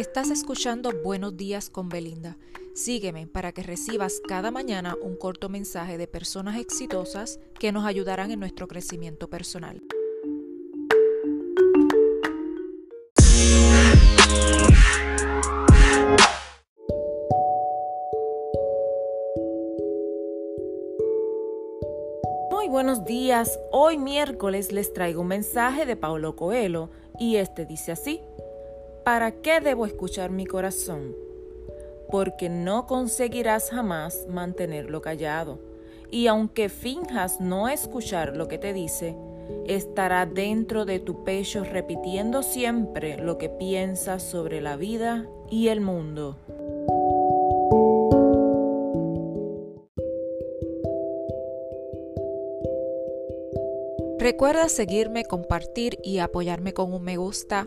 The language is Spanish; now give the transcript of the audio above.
Estás escuchando Buenos días con Belinda. Sígueme para que recibas cada mañana un corto mensaje de personas exitosas que nos ayudarán en nuestro crecimiento personal. Muy buenos días. Hoy miércoles les traigo un mensaje de Paulo Coelho y este dice así. ¿Para qué debo escuchar mi corazón? Porque no conseguirás jamás mantenerlo callado. Y aunque finjas no escuchar lo que te dice, estará dentro de tu pecho repitiendo siempre lo que piensas sobre la vida y el mundo. Recuerda seguirme, compartir y apoyarme con un me gusta